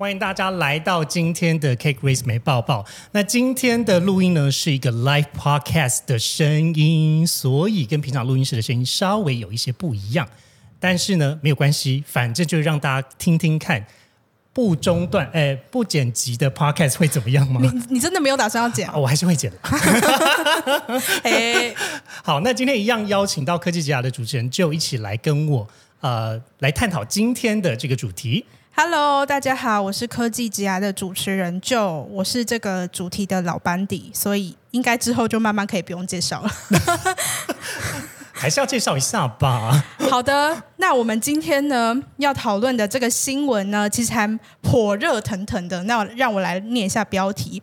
欢迎大家来到今天的 Cake Race 没抱抱。那今天的录音呢是一个 live podcast 的声音，所以跟平常录音室的声音稍微有一些不一样。但是呢，没有关系，反正就让大家听听看，不中断、哎，不剪辑的 podcast 会怎么样吗？你你真的没有打算要剪？哦我还是会剪的。哎，好，那今天一样邀请到科技职涯的主持人，就一起来跟我呃来探讨今天的这个主题。Hello，大家好，我是科技职涯的主持人 Joe，我是这个主题的老班底，所以应该之后就慢慢可以不用介绍了。还是要介绍一下吧。好的，那我们今天呢要讨论的这个新闻呢，其实还火热腾腾的。那让我来念一下标题：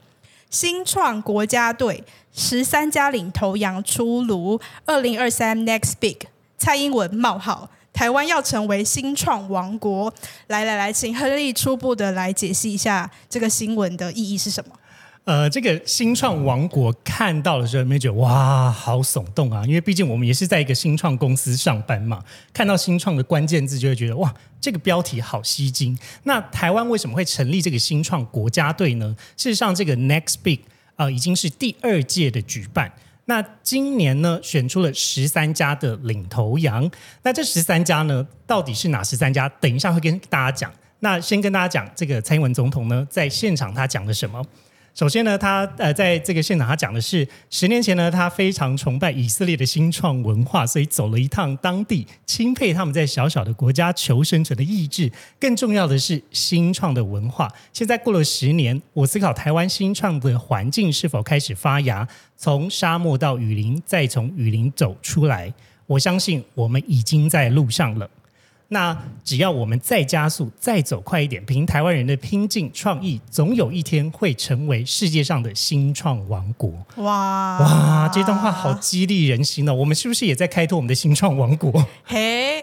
新创国家队十三家领头羊出炉，二零二三 Next Big，蔡英文冒号。台湾要成为新创王国，来来来，请亨利初步的来解析一下这个新闻的意义是什么？呃，这个新创王国看到的时候，有没觉得哇，好耸动啊？因为毕竟我们也是在一个新创公司上班嘛，看到新创的关键字，就会觉得哇，这个标题好吸睛。那台湾为什么会成立这个新创国家队呢？事实上，这个 Next Big 呃已经是第二届的举办。那今年呢，选出了十三家的领头羊。那这十三家呢，到底是哪十三家？等一下会跟大家讲。那先跟大家讲，这个蔡英文总统呢，在现场他讲了什么？首先呢，他呃在这个现场他讲的是，十年前呢，他非常崇拜以色列的新创文化，所以走了一趟当地，钦佩他们在小小的国家求生存的意志。更重要的是新创的文化。现在过了十年，我思考台湾新创的环境是否开始发芽，从沙漠到雨林，再从雨林走出来。我相信我们已经在路上了。那只要我们再加速、再走快一点，凭台湾人的拼劲、创意，总有一天会成为世界上的新创王国。哇哇，这段话好激励人心哦！我们是不是也在开拓我们的新创王国？嘿，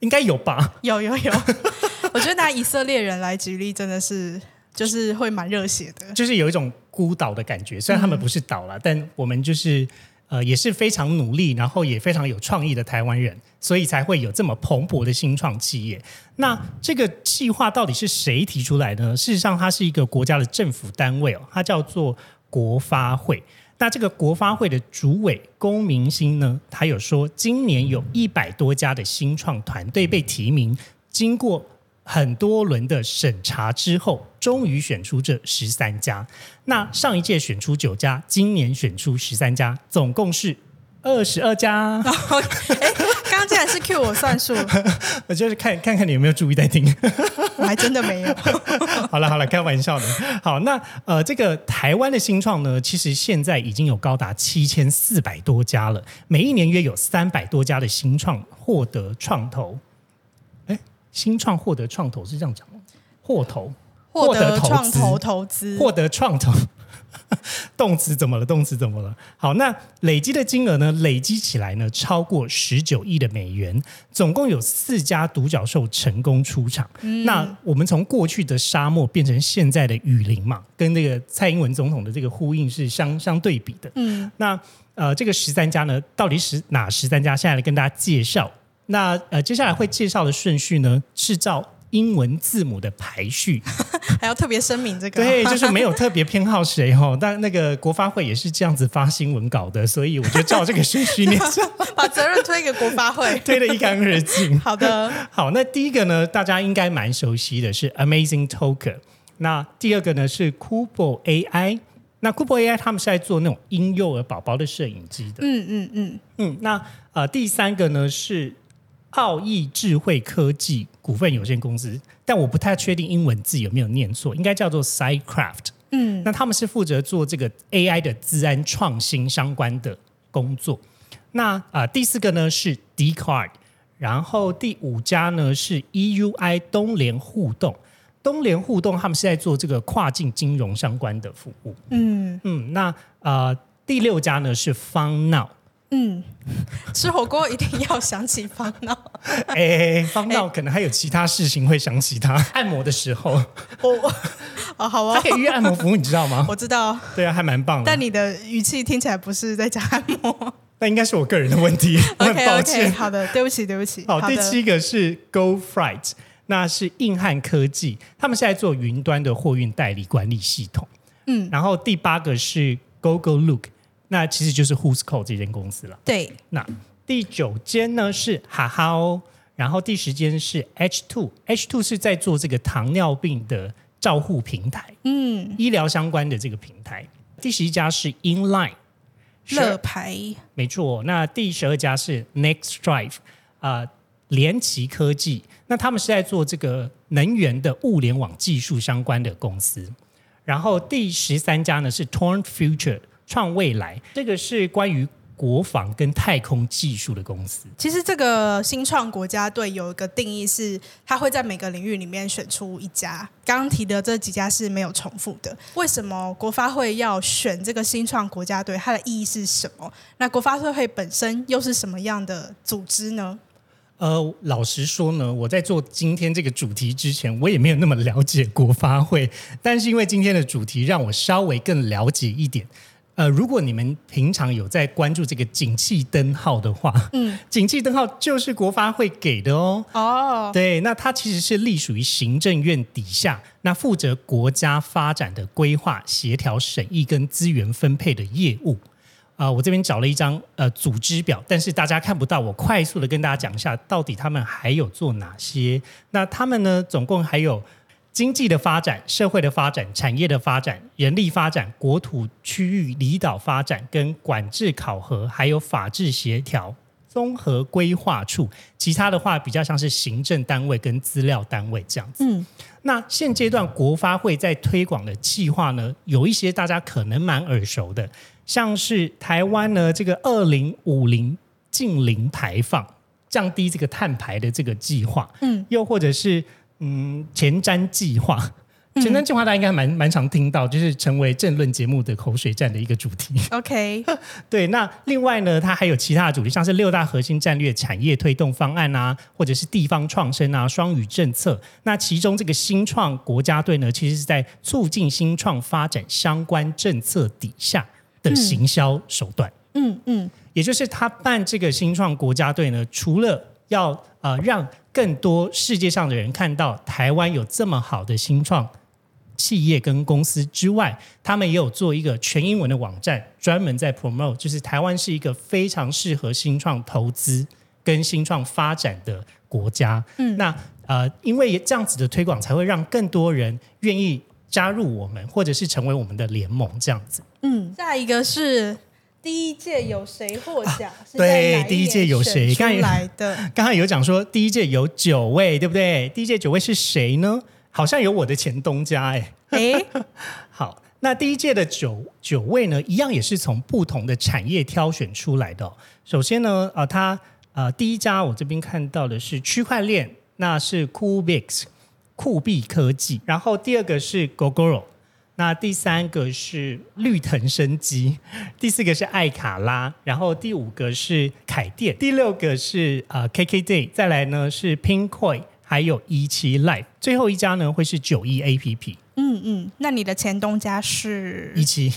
应该有吧？有有有，我觉得拿以色列人来举例，真的是就是会蛮热血的。就是有一种孤岛的感觉。虽然他们不是岛了，但我们就是呃也是非常努力，然后也非常有创意的台湾人，所以才会有这么蓬勃的新创企业。那这个计划到底是谁提出来呢？事实上，它是一个国家的政府单位哦，它叫做国发会。那这个国发会的主委龚明鑫呢，他有说，今年有一百多家的新创团队被提名，经过很多轮的审查之后，终于选出这十三家。那上一届选出九家，今年选出十三家，总共是二十二家。哎，刚刚竟然是 Q 我算数，我 就是看看看你有没有注意在听。我还真的没有。好了好了，开玩笑的。好，那呃，这个台湾的新创呢，其实现在已经有高达七千四百多家了，每一年约有三百多家的新创获得创投。哎，新创获得创投是这样讲吗？获投，获得创投投资，获得创投。动词怎么了？动词怎么了？好，那累积的金额呢？累积起来呢，超过十九亿的美元，总共有四家独角兽成功出场。那我们从过去的沙漠变成现在的雨林嘛，跟那个蔡英文总统的这个呼应是相相对比的。嗯，那呃，这个十三家呢，到底是哪十三家？现在来跟大家介绍。那呃，接下来会介绍的顺序呢，是照英文字母的排序。还要特别声明这个。对，就是没有特别偏好谁哈，但那个国发会也是这样子发新闻稿的，所以我就照这个顺序念，把责任推给国发会。推得一干二净。好的，好，那第一个呢，大家应该蛮熟悉的是 Amazing Token，那第二个呢是 Kubo AI，那 Kubo AI 他们是在做那种婴幼儿宝宝的摄影机的，嗯嗯嗯，嗯，那呃第三个呢是奥义智慧科技股份有限公司，但我不太确定英文字有没有念错，应该叫做 SideCraft。嗯，那他们是负责做这个 AI 的自然创新相关的工作。那啊、呃第四个呢是 D Card，然后第五家呢是 EUI 东联互动，东联互动他们是在做这个跨境金融相关的服务。嗯嗯，那呃第六家呢是方闹，嗯，吃火锅一定要想起方闹。哎，方闹可能还有其他事情会想起他。按摩的时候，我哦，好啊他可，以约按摩服务，你知道吗？我知道，对啊，还蛮棒的。但你的语气听起来不是在讲按摩。那应该是我个人的问题，我很 OK 抱歉。好的，对不起，对不起。好，的第七个是 Go Freight，那是硬汉科技，他们现在做云端的货运代理管理系统。嗯，然后第八个是 Go Go Look，那其实就是 Who's Call 这间公司了。对，那第九间呢是哈哈哦，然后第十间是 H Two，H Two 是在做这个糖尿病的照护平台，嗯，医疗相关的这个平台。第十一家是 Inline，乐牌，没错，那第十二家是 Next Drive，啊、联奇科技，那他们是在做这个能源的物联网技术相关的公司。然后第十三家呢是 Torn Future 创未来，这个是关于国防跟太空技术的公司。其实这个新创国家队有一个定义是，它会在每个领域里面选出一家。刚刚提的这几家是没有重复的。为什么国发会要选这个新创国家队？它的意义是什么？那国发会本身又是什么样的组织呢？呃，老实说呢，我在做今天这个主题之前，我也没有那么了解国发会，但是因为今天的主题让我稍微更了解一点。呃，如果你们平常有在关注这个景气灯号的话，嗯，景气灯号就是国发会给的哦。哦，对，那它其实是隶属于行政院底下，那负责国家发展的规划、协调、审议跟资源分配的业务。啊、我这边找了一张呃组织表，但是大家看不到，我快速的跟大家讲一下，到底他们还有做哪些。那他们呢，总共还有经济的发展、社会的发展、产业的发展、人力发展、国土区域离岛发展、跟管制考核，还有法制协调、综合规划处。其他的话比较像是行政单位跟资料单位这样子。嗯，那现阶段国发会在推广的计划呢，有一些大家可能蛮耳熟的，像是台湾呢这个二零五零近零排放，降低这个碳排的这个计划，嗯，又或者是嗯前瞻计划。前瞻计划大家应该蛮蛮常听到，就是成为政论节目的口水战的一个主题。OK，对，那另外呢，它还有其他的主题，像是六大核心战略产业推动方案啊，或者是地方创生啊、双语政策。那其中这个新创国家队呢，其实是在促进新创发展相关政策底下的行销手段。嗯嗯，也就是他办这个新创国家队呢，除了要呃让更多世界上的人看到台湾有这么好的新创企业跟公司之外，他们也有做一个全英文的网站，专门在 promote，就是台湾是一个非常适合新创投资跟新创发展的国家。嗯那呃，因为这样子的推广，才会让更多人愿意加入我们，或者是成为我们的联盟这样子。嗯，下一个是第一届有谁获奖？是在哪对第一届有谁刚才来的？刚刚有讲说第一届有九位，对不对？第一届九位是谁呢？好像有我的前东家哎。哎，好，那第一届的九九位呢，一样也是从不同的产业挑选出来的哦、首先呢，呃，它呃第一家我这边看到的是区块链，那是 Coolbix 酷币科技，然后第二个是 Gogoro。那第三个是绿藤生机，第四个是艾卡拉，然后第五个是凯电，第六个是呃 KKday，再来呢是 Pincoin，还有一期 Life，最后一家呢会是九一 APP。嗯嗯，那你的前东家是一期，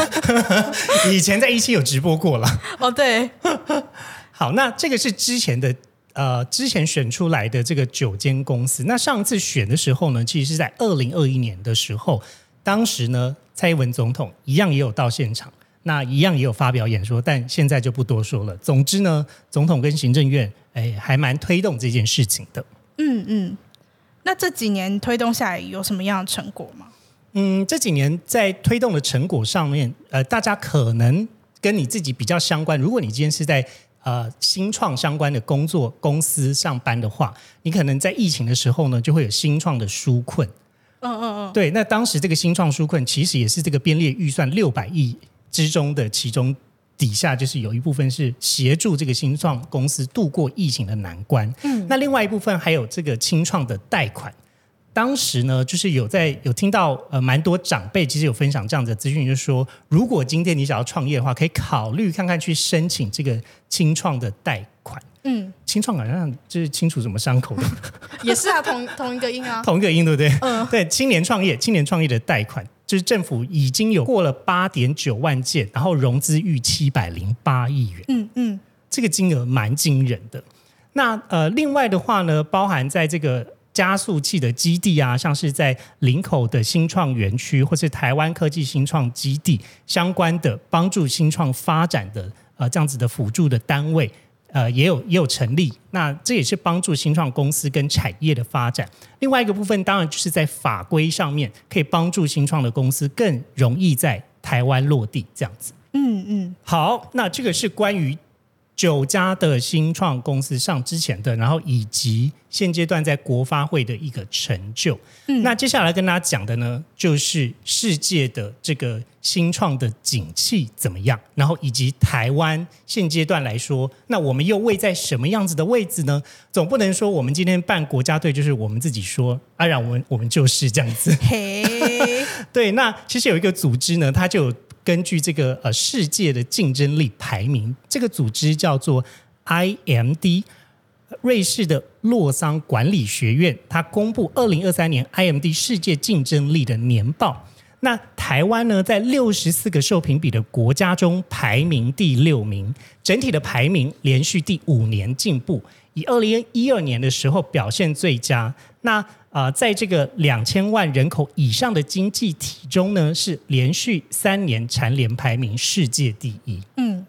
以前在一期有直播过了。哦，对，好，那这个是之前的呃，之前选出来的这个九间公司。那上次选的时候呢，其实是在二零二一年的时候，当时呢，蔡英文总统一样也有到现场，那一样也有发表演说，但现在就不多说了。总之呢，总统跟行政院哎，还蛮推动这件事情的。嗯嗯。那这几年推动下来有什么样的成果吗？嗯，这几年在推动的成果上面，呃，大家可能跟你自己比较相关。如果你今天是在呃新创相关的工作公司上班的话，你可能在疫情的时候呢，就会有新创的纾困。嗯嗯嗯，对，那当时这个新创纾困其实也是这个编列预算六百亿之中的其中底下，就是有一部分是协助这个新创公司度过疫情的难关。嗯，那另外一部分还有这个清创的贷款。当时呢，就是有在有听到呃蛮多长辈其实有分享这样的资讯，就是说如果今天你想要创业的话，可以考虑看看去申请这个清创的贷款。嗯，清创好像就是清楚什么伤口的 也是啊，同同一个音啊。同一个音，对不对？嗯对，青年创业，青年创业的贷款，就是政府已经有过了八点九万件，然后融资逾七百零八亿元。嗯嗯，这个金额蛮惊人的。那呃，另外的话呢，包含在这个加速器的基地啊，像是在林口的新创园区，或是台湾科技新创基地相关的帮助新创发展的呃这样子的辅助的单位。呃，也有也有成立，那这也是帮助新创公司跟产业的发展。另外一个部分，当然就是在法规上面，可以帮助新创的公司更容易在台湾落地，这样子。嗯嗯，好，那这个是关于九家的新创公司上之前的，然后以及现阶段在国发会的一个成就。嗯那接下来跟大家讲的呢，就是世界的这个新创的景气怎么样，然后以及台湾现阶段来说，那我们又位在什么样子的位置呢？总不能说我们今天办国家队就是我们自己说，啊，然我们我们就是这样子。嘿，对，那其实有一个组织呢，它就有根据这个呃世界的竞争力排名，这个组织叫做 IMD，瑞士的洛桑管理学院，它公布二零二三年 IMD 世界竞争力的年报。那台湾呢，在六十四个受评比的国家中排名第六名，整体的排名连续第五年进步，以二零一二年的时候表现最佳。那呃，在这个两千万人口以上的经济体中呢，是连续三年蝉联排名世界第一。嗯，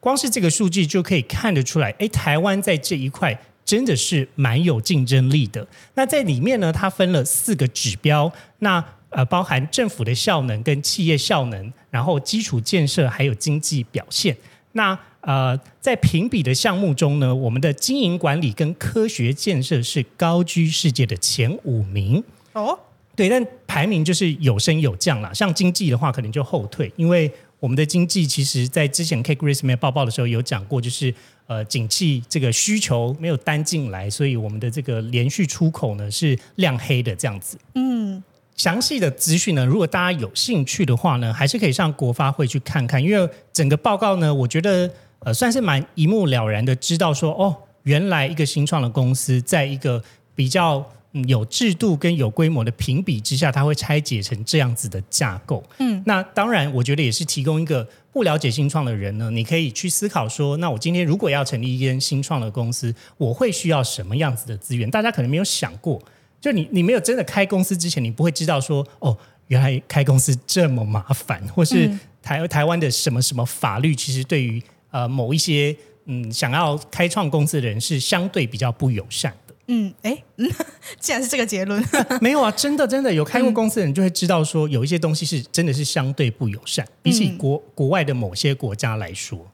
光是这个数据就可以看得出来，诶，台湾在这一块真的是蛮有竞争力的。那在里面呢，它分了四个指标，那呃包含政府的效能跟企业效能，然后基础建设还有经济表现。那呃，在评比的项目中呢，我们的经营管理跟科学建设是高居世界的前五名。哦，对，但排名就是有升有降啦。像经济的话，可能就后退，因为我们的经济其实在之前 K Chris 没有报报的时候有讲过，就是呃，景气这个需求没有单进来，所以我们的这个连续出口呢是亮黑的这样子。嗯，详细的资讯呢，如果大家有兴趣的话呢，还是可以上国发会去看看，因为整个报告呢，我觉得呃算是蛮一目了然的，知道说哦，原来一个新创的公司在一个比较。嗯有制度跟有规模的评比之下，它会拆解成这样子的架构。嗯，那当然，我觉得也是提供一个不了解新创的人呢，你可以去思考说，那我今天如果要成立一间新创的公司，我会需要什么样子的资源？大家可能没有想过，就你你没有真的开公司之前，你不会知道说，哦，原来开公司这么麻烦，或是嗯台台湾的什么什么法律，其实对于呃某一些嗯想要开创公司的人是相对比较不友善的。嗯，哎，嗯，既然是这个结论，没有啊，真的真的有开过公司的人就会知道说，有一些东西是真的是相对不友善，比起国国外的某些国家来说。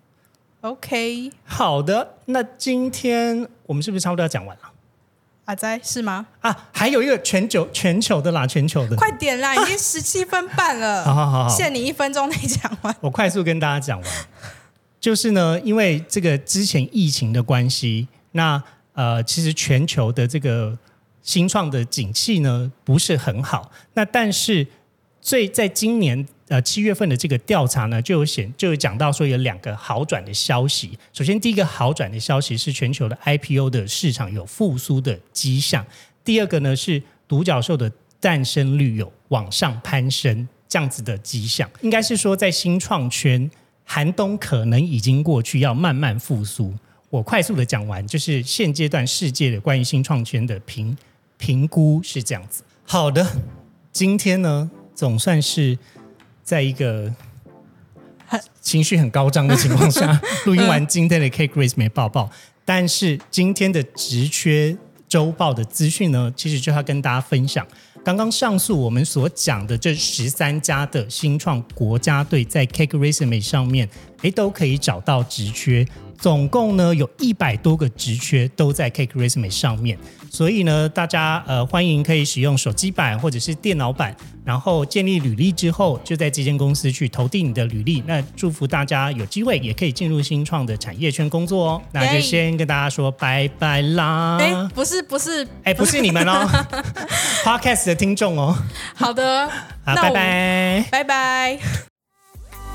OK，好的，那今天我们是不是差不多要讲完了阿仔是吗？啊？还有一个全球全球的啦，全球的。快点啦，已经十七分半了，好好好好限你一分钟内讲完。我快速跟大家讲完，就是呢，因为这个之前疫情的关系，那呃，其实全球的这个新创的景气呢不是很好。那但是最在今年呃七月份的这个调查呢，就有显就有讲到说有两个好转的消息。首先，第一个好转的消息是全球的 IPO 的市场有复苏的迹象；第二个呢是独角兽的诞生率有往上攀升这样子的迹象。应该是说在新创圈寒冬可能已经过去，要慢慢复苏。我快速的讲完，就是现阶段世界的关于新创圈的评评估是这样子。好的，今天呢，总算是在一个情绪很高涨的情况下 录音完今天的 K Grace 没抱抱，但是今天的职缺周报的资讯呢，其实就要跟大家分享。刚刚上述我们所讲的这十三家的新创国家队，在 Cake Resume 上面，诶都可以找到职缺。总共呢有一百多个职缺都在 Cake Resume 上面，所以呢，大家呃欢迎可以使用手机版或者是电脑版，然后建立履历之后，就在这间公司去投递你的履历。那祝福大家有机会也可以进入新创的产业圈工作哦。那就先跟大家说拜拜啦！哎，不是不是，哎，不是你们哦，Podcast 的听众哦。好的，好，拜拜，拜拜。